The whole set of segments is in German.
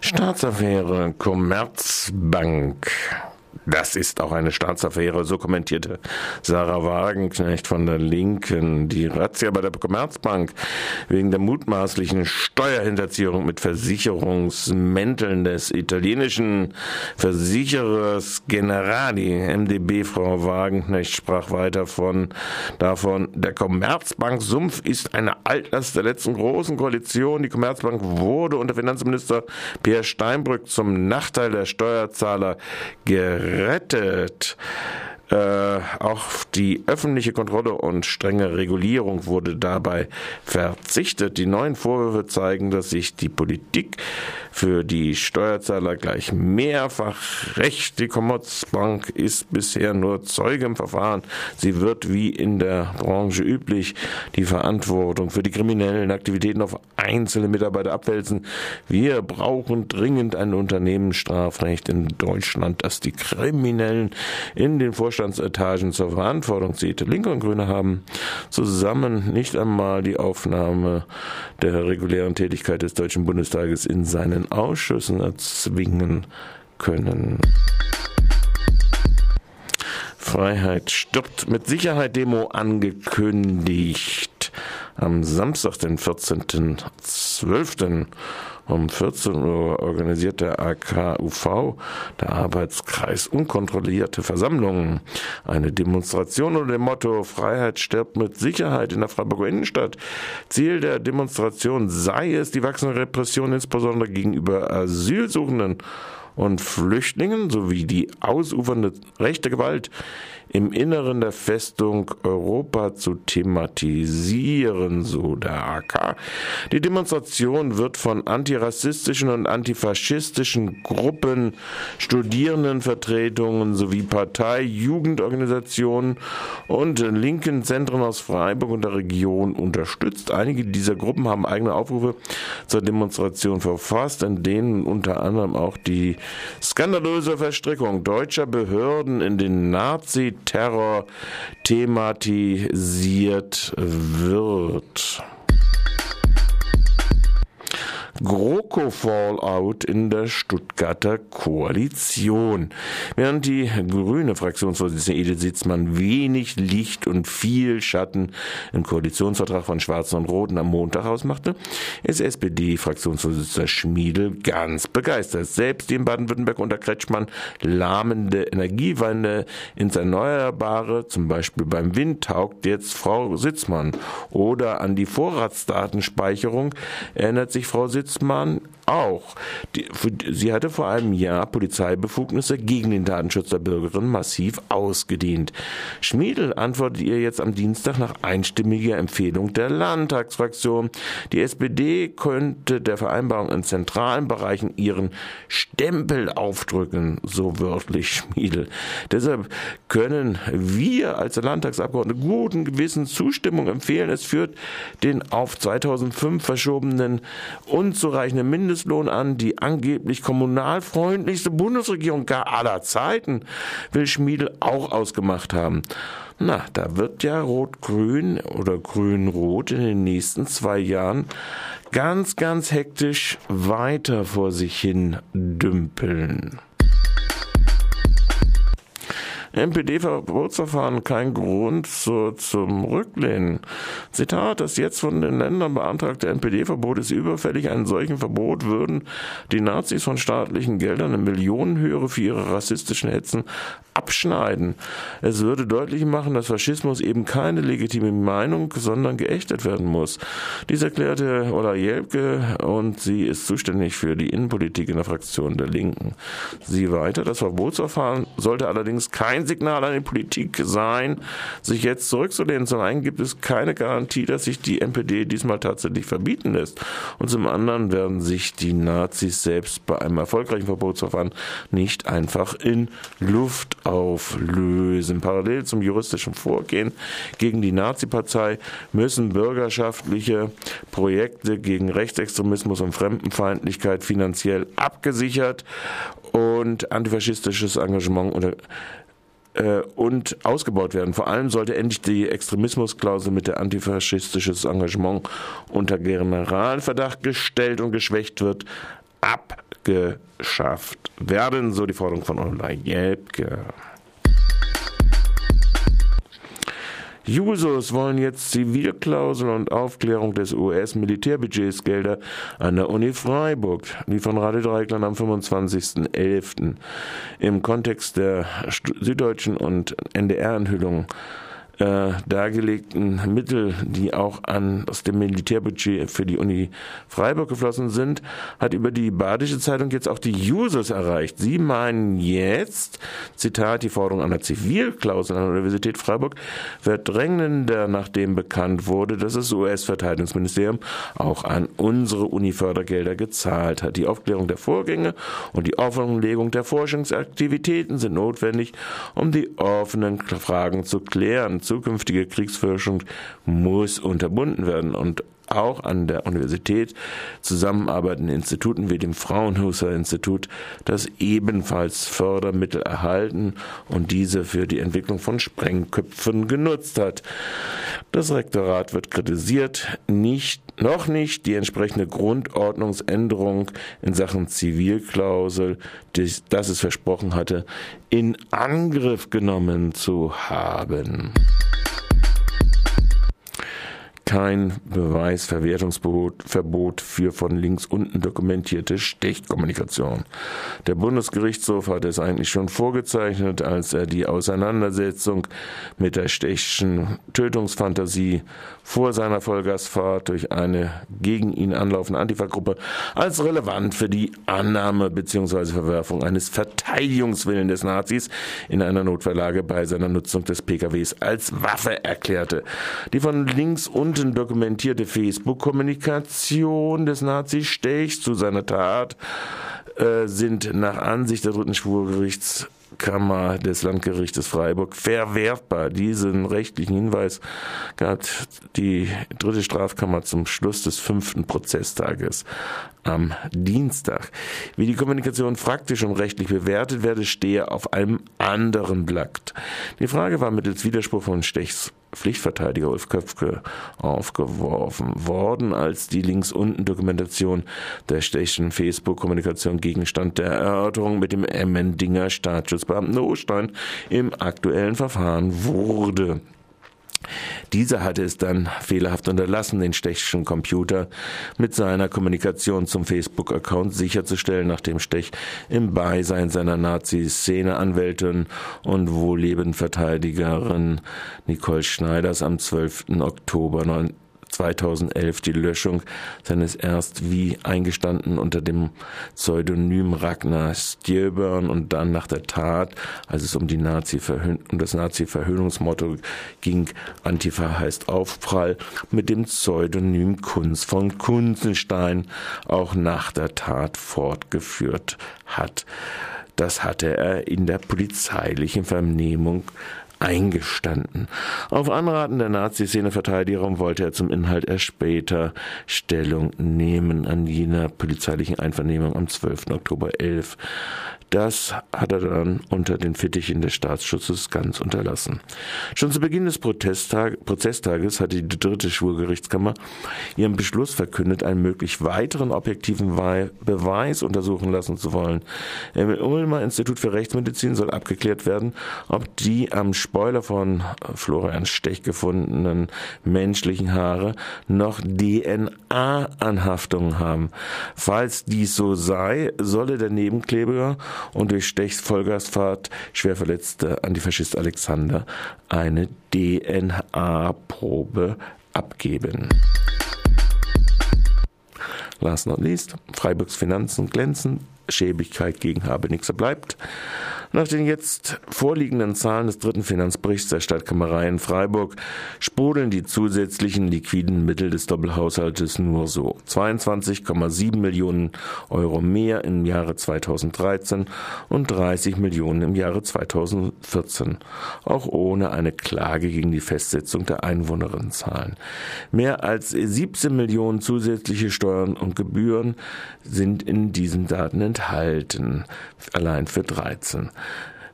Staatsaffäre Commerzbank. Das ist auch eine Staatsaffäre, so kommentierte Sarah Wagenknecht von der Linken. Die Razzia bei der Commerzbank wegen der mutmaßlichen Steuerhinterziehung mit Versicherungsmänteln des italienischen Versicherers Generali, MDB, Frau Wagenknecht sprach weiter von, davon, der Commerzbank Sumpf ist eine Altlast der letzten großen Koalition. Die Commerzbank wurde unter Finanzminister Pierre Steinbrück zum Nachteil der Steuerzahler gerettet gerettet. Äh, auch die öffentliche Kontrolle und strenge Regulierung wurde dabei verzichtet. Die neuen Vorwürfe zeigen, dass sich die Politik für die Steuerzahler gleich mehrfach recht. Die Commerzbank ist bisher nur Zeuge im Verfahren. Sie wird wie in der Branche üblich die Verantwortung für die kriminellen Aktivitäten auf einzelne Mitarbeiter abwälzen. Wir brauchen dringend ein Unternehmensstrafrecht in Deutschland, das die Kriminellen in den Vorstand Vorstandsetagen zur Verantwortung zieht. Linke und Grüne haben zusammen nicht einmal die Aufnahme der regulären Tätigkeit des Deutschen Bundestages in seinen Ausschüssen erzwingen können. Freiheit stirbt mit Sicherheit Demo angekündigt. Am Samstag, den 14.12. Um 14 Uhr organisiert der AKUV, der Arbeitskreis Unkontrollierte Versammlungen, eine Demonstration unter dem Motto Freiheit stirbt mit Sicherheit in der Freiburger Innenstadt. Ziel der Demonstration sei es, die wachsende Repression insbesondere gegenüber Asylsuchenden und Flüchtlingen sowie die ausufernde rechte Gewalt im Inneren der Festung Europa zu thematisieren, so der AK. Die Demonstration wird von antirassistischen und antifaschistischen Gruppen, Studierendenvertretungen sowie Partei, Jugendorganisationen und linken Zentren aus Freiburg und der Region unterstützt. Einige dieser Gruppen haben eigene Aufrufe zur Demonstration verfasst, in denen unter anderem auch die skandalöse Verstrickung deutscher Behörden in den Nazi Terror thematisiert wird. GroKo-Fallout in der Stuttgarter Koalition. Während die grüne Fraktionsvorsitzende Edith Sitzmann wenig Licht und viel Schatten im Koalitionsvertrag von Schwarzen und Roten am Montag ausmachte, ist SPD-Fraktionsvorsitzender Schmiedel ganz begeistert. Selbst die in Baden-Württemberg unter Kretschmann lahmende Energiewende ins Erneuerbare, zum Beispiel beim Wind, taugt jetzt Frau Sitzmann. Oder an die Vorratsdatenspeicherung erinnert sich Frau Sitzmann Ombudsman auch. Die, sie hatte vor einem Jahr Polizeibefugnisse gegen den Datenschutz der Bürgerin massiv ausgedehnt. Schmiedel antwortet ihr jetzt am Dienstag nach einstimmiger Empfehlung der Landtagsfraktion. Die SPD könnte der Vereinbarung in zentralen Bereichen ihren Stempel aufdrücken, so wörtlich Schmiedel. Deshalb können wir als Landtagsabgeordnete guten Gewissen Zustimmung empfehlen. Es führt den auf 2005 verschobenen unzureichenden Mindest Mindestlohn an, die angeblich kommunalfreundlichste Bundesregierung gar aller Zeiten, will Schmiedel auch ausgemacht haben. Na, da wird ja Rot-Grün oder Grün-Rot in den nächsten zwei Jahren ganz, ganz hektisch weiter vor sich hin dümpeln. NPD-Verbotsverfahren kein Grund zu, zum Rücklehnen. Zitat, das jetzt von den Ländern beantragte NPD-Verbot ist überfällig. Einen solchen Verbot würden die Nazis von staatlichen Geldern in Millionenhöhe für ihre rassistischen Hetzen abschneiden. Es würde deutlich machen, dass Faschismus eben keine legitime Meinung, sondern geächtet werden muss. Dies erklärte Ola Jelke und sie ist zuständig für die Innenpolitik in der Fraktion der Linken. Sie weiter, das Verbotsverfahren sollte allerdings kein Signal an die Politik sein, sich jetzt zurückzulehnen. Zum einen gibt es keine Garantie, dass sich die NPD diesmal tatsächlich verbieten lässt. Und zum anderen werden sich die Nazis selbst bei einem erfolgreichen Verbotsverfahren nicht einfach in Luft auflösen. Parallel zum juristischen Vorgehen gegen die Nazi-Partei müssen bürgerschaftliche Projekte gegen Rechtsextremismus und Fremdenfeindlichkeit finanziell abgesichert und antifaschistisches Engagement oder äh, und ausgebaut werden. Vor allem sollte endlich die Extremismusklausel mit der antifaschistisches Engagement unter Generalverdacht gestellt und geschwächt wird, abgeschafft werden, so die Forderung von Ola Jelpke. Jusos wollen jetzt Zivilklausel und Aufklärung des US-Militärbudgets Gelder an der Uni Freiburg, wie von Radio Dreikland am 25.11. im Kontext der Süddeutschen und NDR-Enthüllung äh, dargelegten Mittel, die auch an, aus dem Militärbudget für die Uni Freiburg geflossen sind, hat über die Badische Zeitung jetzt auch die Users erreicht. Sie meinen jetzt, Zitat, die Forderung einer Zivilklausel an der Universität Freiburg wird drängender, nachdem bekannt wurde, dass das US-Verteidigungsministerium auch an unsere Uni Fördergelder gezahlt hat. Die Aufklärung der Vorgänge und die Offenlegung der Forschungsaktivitäten sind notwendig, um die offenen Fragen zu klären zukünftige Kriegsforschung muss unterbunden werden. Und auch an der Universität zusammenarbeitende Instituten wie dem Fraunhofer Institut, das ebenfalls Fördermittel erhalten und diese für die Entwicklung von Sprengköpfen genutzt hat. Das Rektorat wird kritisiert, nicht, noch nicht die entsprechende Grundordnungsänderung in Sachen Zivilklausel, das es versprochen hatte, in Angriff genommen zu haben kein Beweisverwertungsverbot für von links unten dokumentierte Stechkommunikation. Der Bundesgerichtshof hat es eigentlich schon vorgezeichnet, als er die Auseinandersetzung mit der Stechschen Tötungsfantasie vor seiner Vollgasfahrt durch eine gegen ihn anlaufende Antifa-Gruppe als relevant für die Annahme bzw. Verwerfung eines Verteidigungswillen des Nazis in einer Notfalllage bei seiner Nutzung des PKWs als Waffe erklärte. Die von links unten unten dokumentierte Facebook-Kommunikation des Nazi-Stechs zu seiner Tat äh, sind nach Ansicht der dritten Schwurgerichts Kammer des Landgerichtes Freiburg verwerfbar. Diesen rechtlichen Hinweis gab die dritte Strafkammer zum Schluss des fünften Prozesstages am Dienstag. Wie die Kommunikation praktisch und rechtlich bewertet werde, stehe auf einem anderen Blatt. Die Frage war mittels Widerspruch von Stechs Pflichtverteidiger Ulf Köpfke aufgeworfen worden, als die links unten Dokumentation der Stechischen Facebook-Kommunikation Gegenstand der Erörterung mit dem Emmendinger Staatsschutzbeamten Ostein im aktuellen Verfahren wurde. Dieser hatte es dann fehlerhaft unterlassen, den Stechschen Computer mit seiner Kommunikation zum Facebook-Account sicherzustellen, nachdem Stech im Beisein seiner Nazi-Szene-Anwältin und Wohlebenverteidigerin Nicole Schneiders am 12. Oktober 2011 die Löschung seines erst wie eingestanden unter dem Pseudonym Ragnar Stjöbern und dann nach der Tat, als es um die Nazi um das Nazi-Verhöhnungsmotto ging, Antifa heißt Aufprall, mit dem Pseudonym Kunz von Kunzenstein auch nach der Tat fortgeführt hat. Das hatte er in der polizeilichen Vernehmung eingestanden. Auf Anraten der Nazi-Szene-Verteidigung wollte er zum Inhalt erst später Stellung nehmen an jener polizeilichen Einvernehmung am 12. Oktober 11. Das hat er dann unter den Fittichen des Staatsschutzes ganz unterlassen. Schon zu Beginn des Prozesstages hatte die dritte Schwurgerichtskammer ihren Beschluss verkündet, einen möglich weiteren objektiven Beweis untersuchen lassen zu wollen. Im Ulmer Institut für Rechtsmedizin soll abgeklärt werden, ob die am Spoiler von Florian Stech gefundenen menschlichen Haare noch DNA-Anhaftungen haben. Falls dies so sei, solle der Nebenkleber und durch Stechs Vollgasfahrt schwer verletzte Antifaschist Alexander eine DNA-Probe abgeben. Last not least, Freiburgs Finanzen glänzen, Schäbigkeit gegen Habenixer bleibt. Nach den jetzt vorliegenden Zahlen des dritten Finanzberichts der Stadtkammerei in Freiburg sprudeln die zusätzlichen liquiden Mittel des Doppelhaushaltes nur so. 22,7 Millionen Euro mehr im Jahre 2013 und 30 Millionen im Jahre 2014. Auch ohne eine Klage gegen die Festsetzung der Einwohnerinnenzahlen. Mehr als 17 Millionen zusätzliche Steuern und Gebühren sind in diesen Daten enthalten. Allein für 13.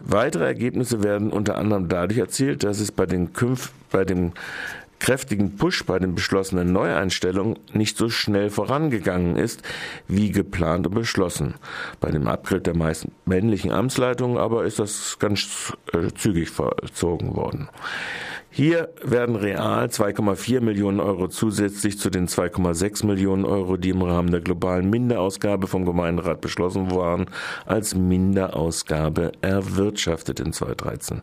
Weitere Ergebnisse werden unter anderem dadurch erzielt, dass es bei, den Künf bei dem kräftigen Push bei den beschlossenen Neueinstellungen nicht so schnell vorangegangen ist, wie geplant und beschlossen. Bei dem Abgriff der meisten männlichen Amtsleitungen aber ist das ganz äh, zügig vollzogen worden. Hier werden real 2,4 Millionen Euro zusätzlich zu den 2,6 Millionen Euro, die im Rahmen der globalen Minderausgabe vom Gemeinderat beschlossen waren, als Minderausgabe erwirtschaftet in 2013.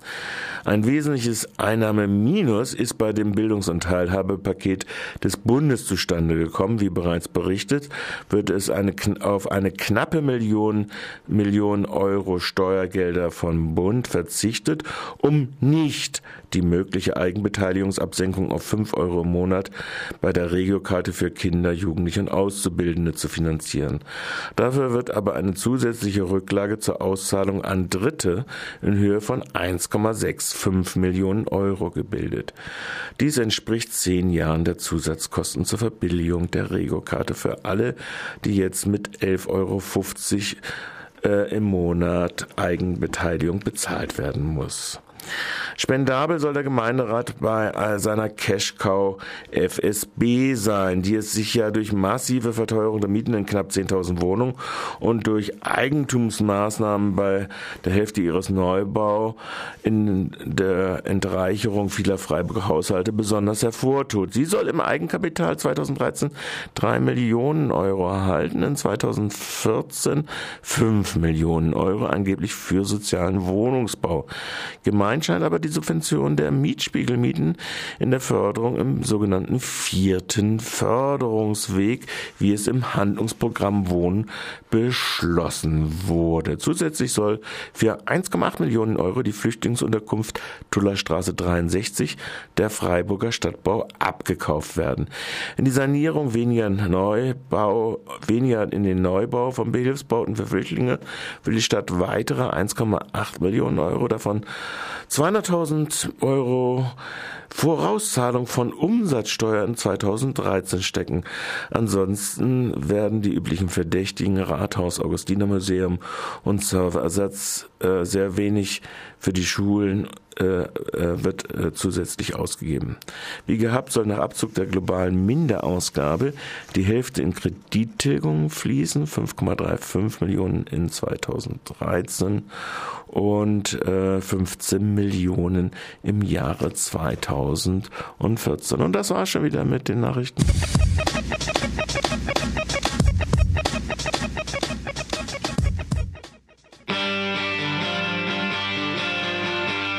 Ein wesentliches Einnahmeminus ist bei dem Bildungs- und Teilhabepaket des Bundes zustande gekommen. Wie bereits berichtet, wird es eine, auf eine knappe Million, Million Euro Steuergelder vom Bund verzichtet, um nicht die mögliche Eigenbeteiligungsabsenkung auf 5 Euro im Monat bei der Regiokarte für Kinder, Jugendliche und Auszubildende zu finanzieren. Dafür wird aber eine zusätzliche Rücklage zur Auszahlung an Dritte in Höhe von 1,65 Millionen Euro gebildet. Dies entspricht zehn Jahren der Zusatzkosten zur Verbilligung der Regiokarte für alle, die jetzt mit 11,50 Euro äh, im Monat Eigenbeteiligung bezahlt werden muss. Spendabel soll der Gemeinderat bei äh, seiner Cash-Cow FSB sein, die es sich ja durch massive Verteuerung der Mieten in knapp 10.000 Wohnungen und durch Eigentumsmaßnahmen bei der Hälfte ihres Neubau in der Entreicherung vieler Freiburger Haushalte besonders hervortut. Sie soll im Eigenkapital 2013 drei Millionen Euro erhalten, in 2014 fünf Millionen Euro angeblich für sozialen Wohnungsbau. Gemeint scheint aber die Subvention der Mietspiegelmieten in der Förderung im sogenannten vierten Förderungsweg, wie es im Handlungsprogramm Wohnen beschlossen wurde. Zusätzlich soll für 1,8 Millionen Euro die Flüchtlingsunterkunft Tullerstraße 63 der Freiburger Stadtbau abgekauft werden. In die Sanierung weniger Neubau, weniger in den Neubau von Behilfsbauten für Flüchtlinge will die Stadt weitere 1,8 Millionen Euro davon 200.000 Euro Vorauszahlung von Umsatzsteuer in 2013 stecken. Ansonsten werden die üblichen Verdächtigen Rathaus, Augustiner Museum und Serverersatz äh, sehr wenig für die Schulen wird äh, zusätzlich ausgegeben. Wie gehabt soll nach Abzug der globalen Minderausgabe die Hälfte in Kredittilgungen fließen, 5,35 Millionen in 2013 und äh, 15 Millionen im Jahre 2014. Und das war schon wieder mit den Nachrichten.